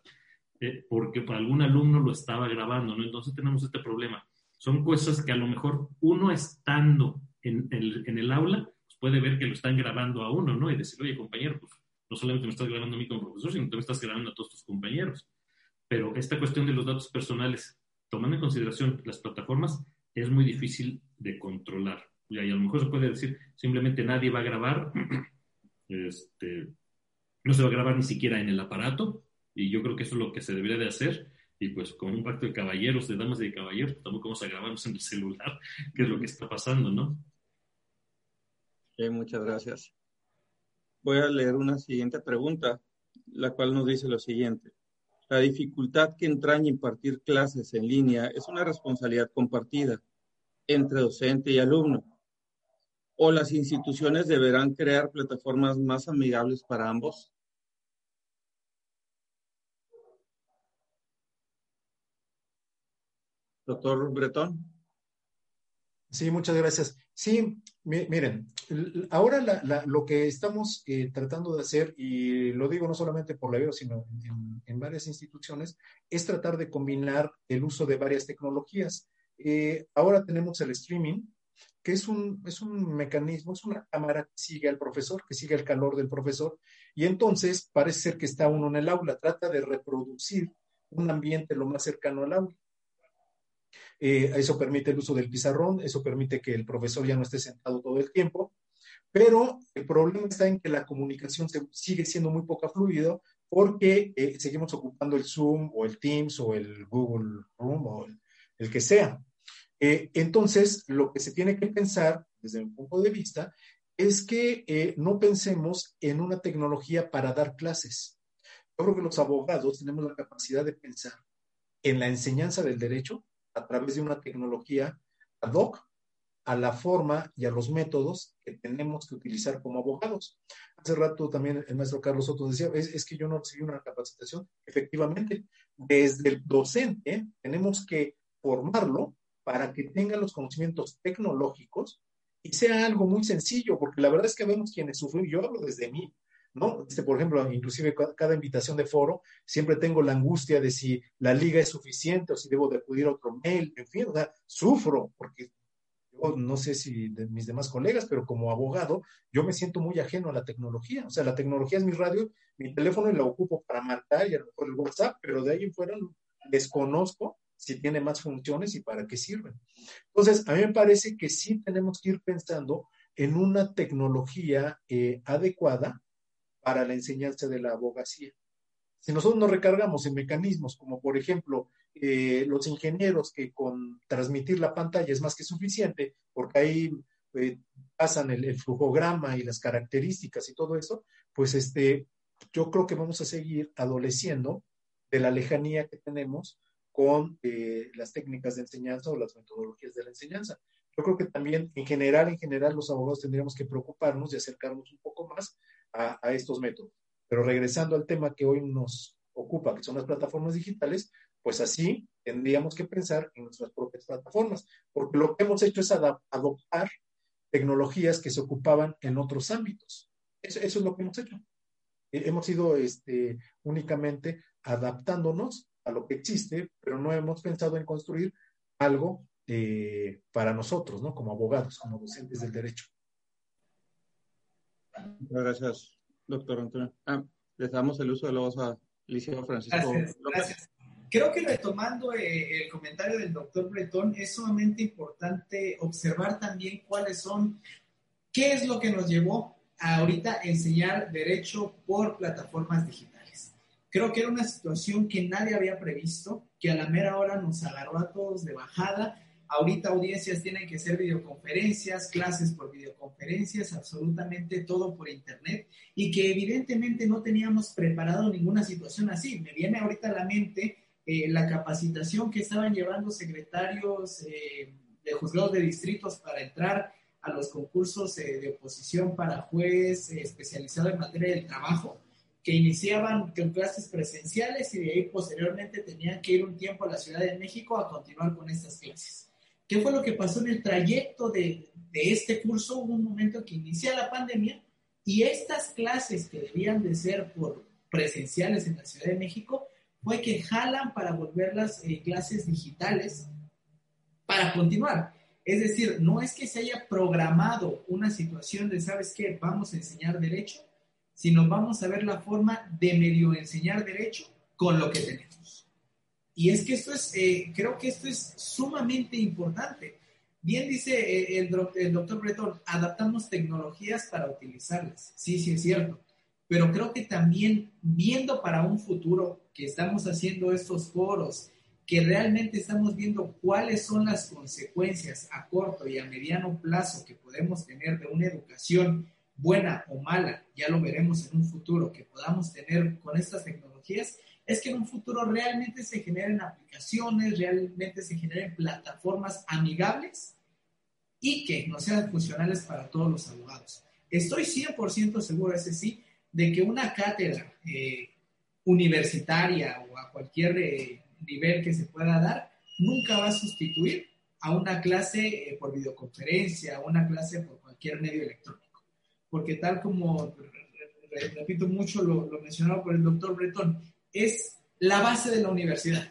eh, porque algún alumno lo estaba grabando, ¿no? Entonces tenemos este problema. Son cosas que a lo mejor uno estando en el, en el aula pues puede ver que lo están grabando a uno, ¿no? Y decir, oye, compañero, pues no solamente me estás grabando a mí como profesor, sino que me estás grabando a todos tus compañeros. Pero esta cuestión de los datos personales, tomando en consideración las plataformas, es muy difícil de controlar. Y a lo mejor se puede decir, simplemente nadie va a grabar, este, no se va a grabar ni siquiera en el aparato, y yo creo que eso es lo que se debería de hacer, y pues con un pacto de caballeros, de damas y de caballeros, pues, tampoco vamos a grabarnos en el celular, que es lo que está pasando, ¿no? muchas gracias. Voy a leer una siguiente pregunta, la cual nos dice lo siguiente. La dificultad que entraña impartir clases en línea es una responsabilidad compartida entre docente y alumno. ¿O las instituciones deberán crear plataformas más amigables para ambos? Doctor Bretón. Sí, muchas gracias. Sí, miren, ahora lo que estamos eh, tratando de hacer, y lo digo no solamente por la veo, sino en, varias instituciones, es tratar de combinar el uso de varias tecnologías. Eh, ahora tenemos el streaming, que es un, es un mecanismo, es una cámara que sigue al profesor, que sigue el calor del profesor, y entonces parece ser que está uno en el aula, trata de reproducir un ambiente lo más cercano al aula. Eh, eso permite el uso del pizarrón, eso permite que el profesor ya no esté sentado todo el tiempo, pero el problema está en que la comunicación sigue siendo muy poca fluida porque eh, seguimos ocupando el Zoom o el Teams o el Google Room o el, que sea. Eh, entonces, lo que se tiene que pensar desde mi punto de vista es que no pensemos en una tecnología para dar clases. Yo creo que los abogados tenemos la capacidad de pensar en la enseñanza del derecho a través de una tecnología ad hoc a la forma y a los métodos que tenemos que utilizar como abogados. Hace rato también el maestro Carlos Soto decía, es, que yo no recibí una capacitación. Efectivamente, desde el docente tenemos que formarlo para que tenga los conocimientos tecnológicos y sea algo muy sencillo, porque la verdad es que vemos quienes sufren, yo hablo desde mí, ¿no? Este, por ejemplo, inclusive cada invitación de foro, siempre tengo la angustia de si la liga es suficiente o si debo de acudir a otro mail, en fin, o sea, sufro porque yo no sé si de mis demás colegas, pero como abogado, yo me siento muy ajeno a la tecnología. O sea, la tecnología es mi radio, mi teléfono y la ocupo para marcar y a lo mejor el WhatsApp, pero de ahí en fuera desconozco si tiene más funciones y para qué sirven. Entonces, a mí me parece que sí tenemos que ir pensando en una tecnología eh, adecuada para la enseñanza de la abogacía. Si nosotros nos recargamos en mecanismos como, por ejemplo, eh, los ingenieros que con transmitir la pantalla es más que suficiente, porque ahí eh, pasan el, flujograma y las características y todo eso, pues este, yo creo que vamos a seguir adoleciendo de la lejanía que tenemos con eh, las técnicas de enseñanza o las metodologías de la enseñanza. Yo creo que también en general, en general, los abogados tendríamos que preocuparnos y acercarnos un poco más a, estos métodos. Pero regresando al tema que hoy nos ocupa, que son las plataformas digitales, pues así tendríamos que pensar en nuestras propias plataformas, porque lo que hemos hecho es adoptar tecnologías que se ocupaban en otros ámbitos. Eso, es lo que hemos hecho. Hemos ido este, únicamente adaptándonos a lo que existe, pero no hemos pensado en construir algo eh, para nosotros, ¿no? Como abogados, como docentes del derecho. Muchas gracias, doctor Antonio. Ah, les damos el uso de la voz a Liceo Francisco Gracias. Creo que retomando eh, el comentario del doctor Bretón, es sumamente importante observar también cuáles son, qué es lo que nos llevó a ahorita enseñar derecho por plataformas digitales. Creo que era una situación que nadie había previsto, que a la mera hora nos agarró a todos de bajada Ahorita audiencias tienen que ser videoconferencias, clases por videoconferencias, absolutamente todo por internet y que evidentemente no teníamos preparado ninguna situación así. Me viene ahorita a la mente eh, la capacitación que estaban llevando secretarios eh, de juzgados de distritos para entrar a los concursos eh, de oposición para juez especializado en materia del trabajo, que iniciaban con clases presenciales y de ahí posteriormente tenían que ir un tiempo a la Ciudad de México a continuar con estas clases. ¿Qué fue lo que pasó en el trayecto de, este curso? Hubo un momento que inicia la pandemia y estas clases que debían de ser por presenciales en la Ciudad de México fue que jalan para volverlas eh, clases digitales para continuar. Es decir, no es que se haya programado una situación de, ¿sabes qué? Vamos a enseñar derecho, sino vamos a ver la forma de medio enseñar derecho con lo que tenemos. Y es que esto es, eh, creo que esto es sumamente importante. Bien dice eh, el, el doctor Breton, adaptamos tecnologías para utilizarlas. Sí, sí es cierto. Pero creo que también viendo para un futuro que estamos haciendo estos foros, que realmente estamos viendo cuáles son las consecuencias a corto y a mediano plazo que podemos tener de una educación buena o mala, ya lo veremos en un futuro, que podamos tener con estas tecnologías, es que en un futuro realmente se generen aplicaciones, realmente se generen plataformas amigables y que no sean funcionales para todos los abogados. Estoy 100% seguro, ese sí, de que una cátedra eh, universitaria o a cualquier eh, nivel que se pueda dar, nunca va a sustituir a una clase eh, por videoconferencia, o una clase por cualquier medio electrónico. Porque tal como, repito mucho lo, mencionado por el doctor Bretón, es la base de la universidad.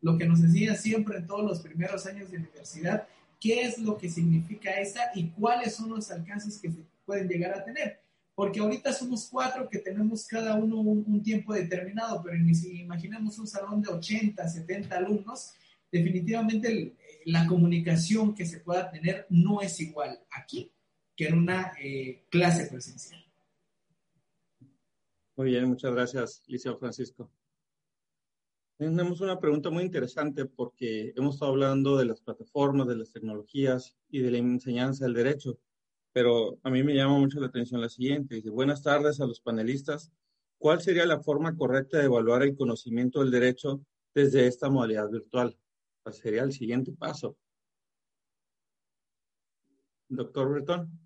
Lo que nos enseña siempre en todos los primeros años de universidad, qué es lo que significa esa y cuáles son los alcances que se pueden llegar a tener. Porque ahorita somos cuatro que tenemos cada uno un, tiempo determinado, pero si imaginemos un salón de 80, 70 alumnos, definitivamente la comunicación que se pueda tener no es igual aquí que en una eh, clase presencial. Muy bien, muchas gracias, Liceo Francisco. Tenemos una pregunta muy interesante porque hemos estado hablando de las plataformas, de las tecnologías y de la enseñanza del derecho, pero a mí me llama mucho la atención la siguiente. Dice, buenas tardes a los panelistas. ¿Cuál sería la forma correcta de evaluar el conocimiento del derecho desde esta modalidad virtual? ¿Cuál sería el siguiente paso? Doctor Bretón.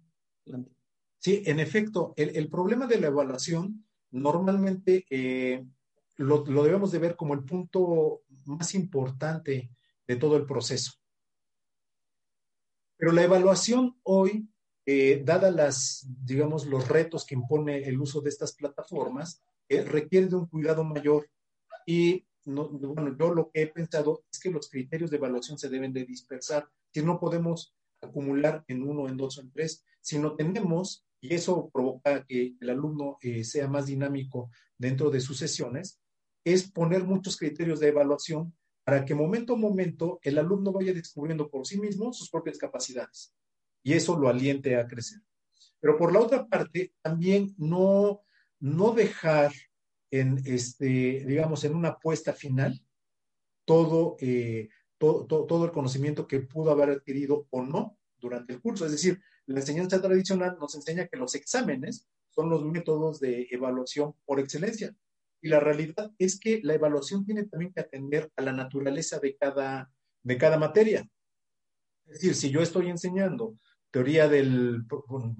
Sí, en efecto, el, el problema de la evaluación normalmente eh, lo, debemos de ver como el punto más importante de todo el proceso. Pero la evaluación hoy, eh, dada las, digamos, los retos que impone el uso de estas plataformas, eh, requiere de un cuidado mayor. Y bueno, yo lo que he pensado es que los criterios de evaluación se deben de dispersar, que no podemos acumular en uno, en dos o en tres, sino tenemos y eso provoca que el alumno eh, sea más dinámico dentro de sus sesiones, es poner muchos criterios de evaluación para que momento a momento el alumno vaya descubriendo por sí mismo sus propias capacidades y eso lo aliente a crecer. Pero por la otra parte, también no, no dejar en, este, digamos, en una apuesta final todo, eh, todo, todo el conocimiento que pudo haber adquirido o no durante el curso. Es decir, la enseñanza tradicional nos enseña que los exámenes son los métodos de evaluación por excelencia. Y la realidad es que la evaluación tiene también que atender a la naturaleza de cada, de cada materia. Es decir, si yo estoy enseñando teoría del,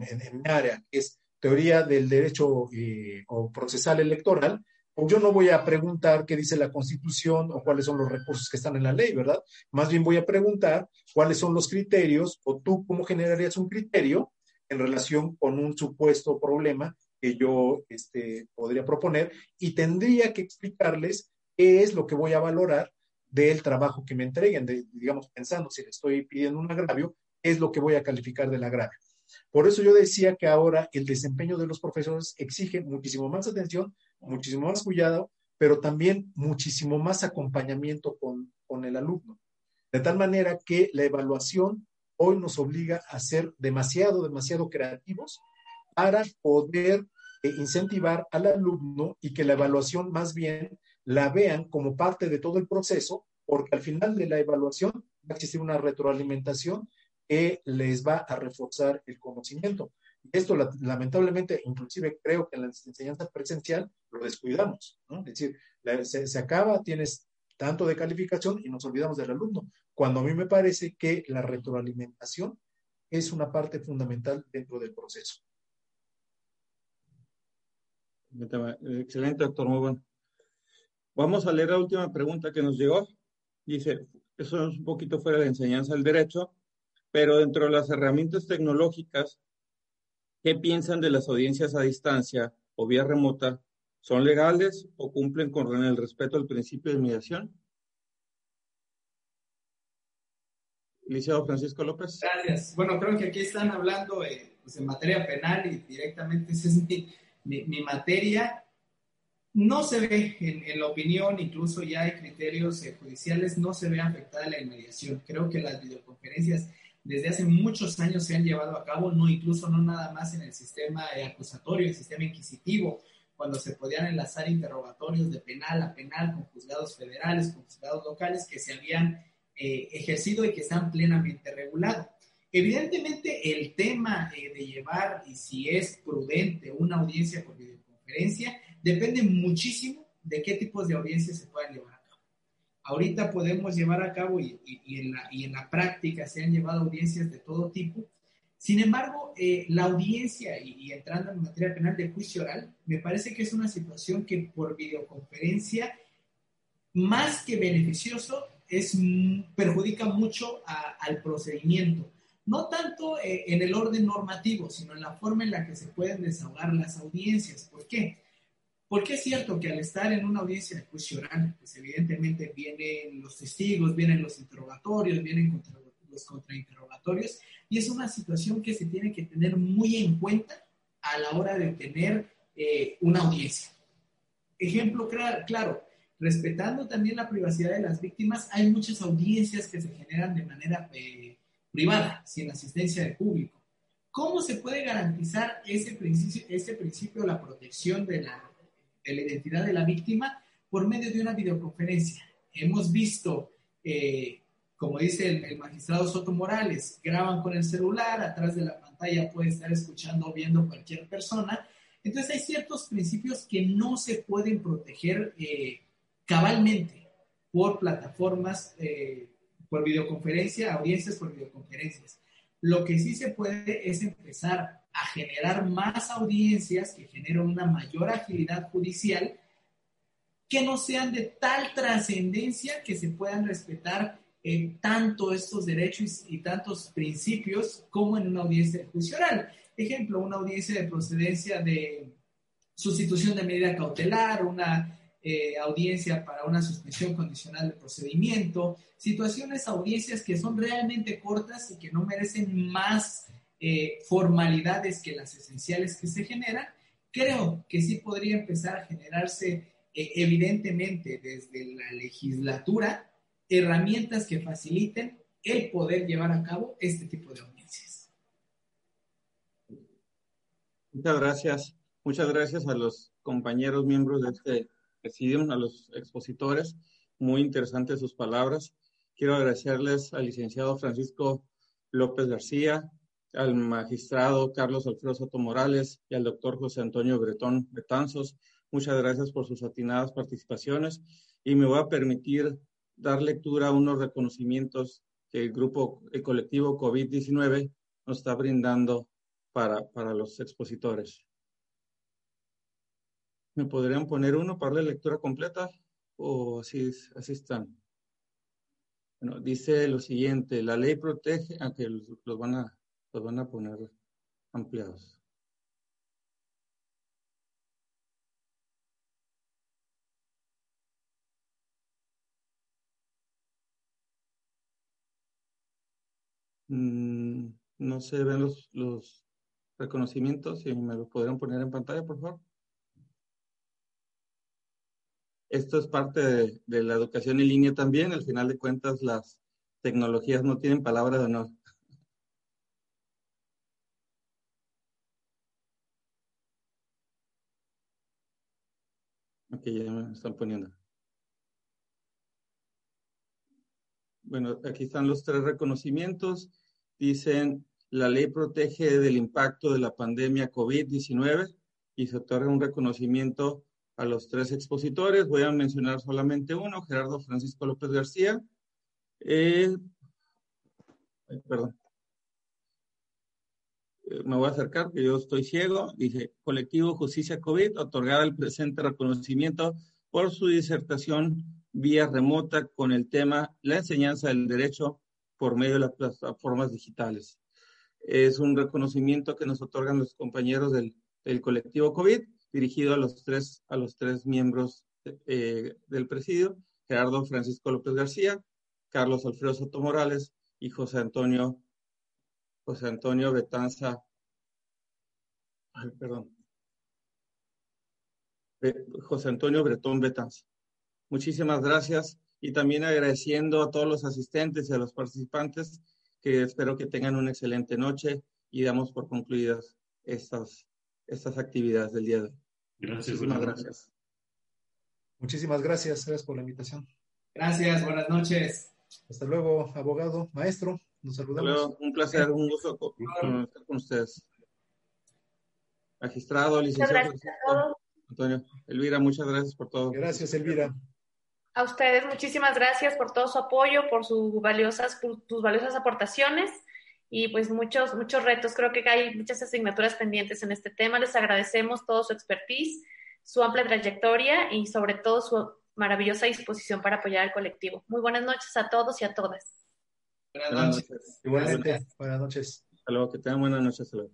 en, mi área, que es teoría del derecho eh, o procesal electoral, yo no voy a preguntar qué dice la Constitución o cuáles son los recursos que están en la ley, ¿verdad? Más bien voy a preguntar cuáles son los criterios o tú cómo generarías un criterio en relación con un supuesto problema que yo este, podría proponer y tendría que explicarles qué es lo que voy a valorar del trabajo que me entreguen, digamos, pensando si le estoy pidiendo un agravio, es lo que voy a calificar del agravio. Por eso yo decía que ahora el desempeño de los profesores exige muchísimo más atención, muchísimo más cuidado, pero también muchísimo más acompañamiento con, con el alumno. De tal manera que la evaluación hoy nos obliga a ser demasiado, demasiado creativos para poder eh, incentivar al alumno y que la evaluación más bien la vean como parte de todo el proceso, porque al final de la evaluación va a existir una retroalimentación que les va a reforzar el conocimiento. Esto lamentablemente, inclusive creo que en la enseñanza presencial lo descuidamos. Es decir, se, acaba, tienes tanto de calificación y nos olvidamos del alumno, cuando a mí me parece que la retroalimentación es una parte fundamental dentro del proceso. Excelente, doctor, muy. Vamos a leer la última pregunta que nos llegó. Dice, eso es un poquito fuera de enseñanza del derecho, pero dentro de las herramientas tecnológicas, ¿qué piensan de las audiencias a distancia o vía remota? ¿Son legales o cumplen con el respeto al principio de mediación? Licenciado Francisco López. Gracias. Bueno, creo que aquí están hablando eh, pues en materia penal y directamente esa es mi, materia. No se ve en, la opinión, incluso ya hay criterios eh, judiciales, no se ve afectada la inmediación. Creo que las videoconferencias desde hace muchos años se han llevado a cabo, no incluso no nada más en el sistema acusatorio, el sistema inquisitivo, cuando se podían enlazar interrogatorios de penal a penal con juzgados federales, con juzgados locales que se habían eh, ejercido y que están plenamente regulados. Evidentemente, el tema eh, de llevar y si es prudente una audiencia por videoconferencia depende muchísimo de qué tipos de audiencias se puedan llevar. Ahorita podemos llevar a cabo y, en, la, y en, la, práctica se han llevado audiencias de todo tipo. Sin embargo, eh, la audiencia y, entrando en materia penal de juicio oral, me parece que es una situación que por videoconferencia, más que beneficioso, es, perjudica mucho al procedimiento. No tanto eh, en el orden normativo, sino en la forma en la que se pueden desahogar las audiencias. ¿Por qué? Porque es cierto que al estar en una audiencia de juicio oral, pues evidentemente vienen los testigos, vienen los interrogatorios, vienen los contrainterrogatorios, y es una situación que se tiene que tener muy en cuenta a la hora de tener eh, una audiencia. Ejemplo claro, respetando también la privacidad de las víctimas, hay muchas audiencias que se generan de manera eh, privada, sin asistencia de público. ¿Cómo se puede garantizar ese principio, ese principio la protección de la, de la identidad de la víctima por medio de una videoconferencia? Hemos visto, eh, como dice el, el, magistrado Soto Morales, graban con el celular, atrás de la pantalla puede estar escuchando o viendo cualquier persona. Entonces hay ciertos principios que no se pueden proteger eh, cabalmente por plataformas, eh, por videoconferencia, audiencias por videoconferencias. Lo que sí se puede es empezar a generar más audiencias que generen una mayor agilidad judicial, que no sean de tal trascendencia que se puedan respetar eh, tanto estos derechos y, tantos principios como en una audiencia judicial. Ejemplo, una audiencia de procedencia de sustitución de medida cautelar, una eh, audiencia para una suspensión condicional de procedimiento, situaciones, audiencias que son realmente cortas y que no merecen más eh, formalidades que las esenciales que se generan, creo que sí podría empezar a generarse eh, evidentemente desde la legislatura herramientas que faciliten el poder llevar a cabo este tipo de audiencias. Muchas gracias. Muchas gracias a los compañeros miembros de este a los expositores. Muy interesantes sus palabras. Quiero agradecerles al licenciado Francisco López García, al magistrado Carlos Alfredo Soto Morales y al doctor José Antonio Bretón Betanzos. Muchas gracias por sus atinadas participaciones y me voy a permitir dar lectura a unos reconocimientos que el grupo, el colectivo COVID-19 nos está brindando para, para los expositores. ¿Me podrían poner uno para la lectura completa? ¿O así, así están? Bueno, dice lo siguiente, la ley protege, aunque los, van a, los van a poner ampliados. Mm, No se ven los, los reconocimientos, si me lo podrían poner en pantalla, por favor. Esto es parte de, de, la educación en línea también. Al final de cuentas, las tecnologías no tienen palabra de honor. Ya me están poniendo. Bueno, aquí están los tres reconocimientos. Dicen, la ley protege del impacto de la pandemia COVID-19 y se otorga un reconocimiento a los tres expositores. Voy a mencionar solamente uno, Gerardo Francisco López García. Perdón. Eh, me voy a acercar, que yo estoy ciego. Dice, Colectivo Justicia COVID, otorgada el presente reconocimiento por su disertación vía remota con el tema La enseñanza del derecho por medio de las plataformas digitales. Es un reconocimiento que nos otorgan los compañeros del, del colectivo COVID dirigido a los tres, a los tres miembros eh, del presidio, Gerardo Francisco López García, Carlos Alfredo Soto Morales y José Antonio, José Antonio Betanza, ay, perdón, José Antonio Bretón Betanza. Muchísimas gracias y también agradeciendo a todos los asistentes y a los participantes que espero que tengan una excelente noche y damos por concluidas estas estas actividades del día de hoy. Gracias. Muchísimas gracias. Muchísimas gracias. Gracias por la invitación. Gracias. Buenas noches. Hasta luego, abogado, maestro. Nos saludamos. Luego, un placer, un gusto estar con ustedes. Magistrado, licenciado. Antonio, Elvira, muchas gracias por todo. Gracias, Elvira. A ustedes, muchísimas gracias por todo su apoyo, por sus valiosas, por sus valiosas aportaciones y pues muchos, muchos retos. Creo que hay muchas asignaturas pendientes en este tema. Les agradecemos todo su expertise, su amplia trayectoria y sobre todo su maravillosa disposición para apoyar al colectivo. Muy buenas noches a todos y a todas. Buenas noches. Igualmente, buenas noches. Hasta luego, que tengan buenas noches. Hasta luego.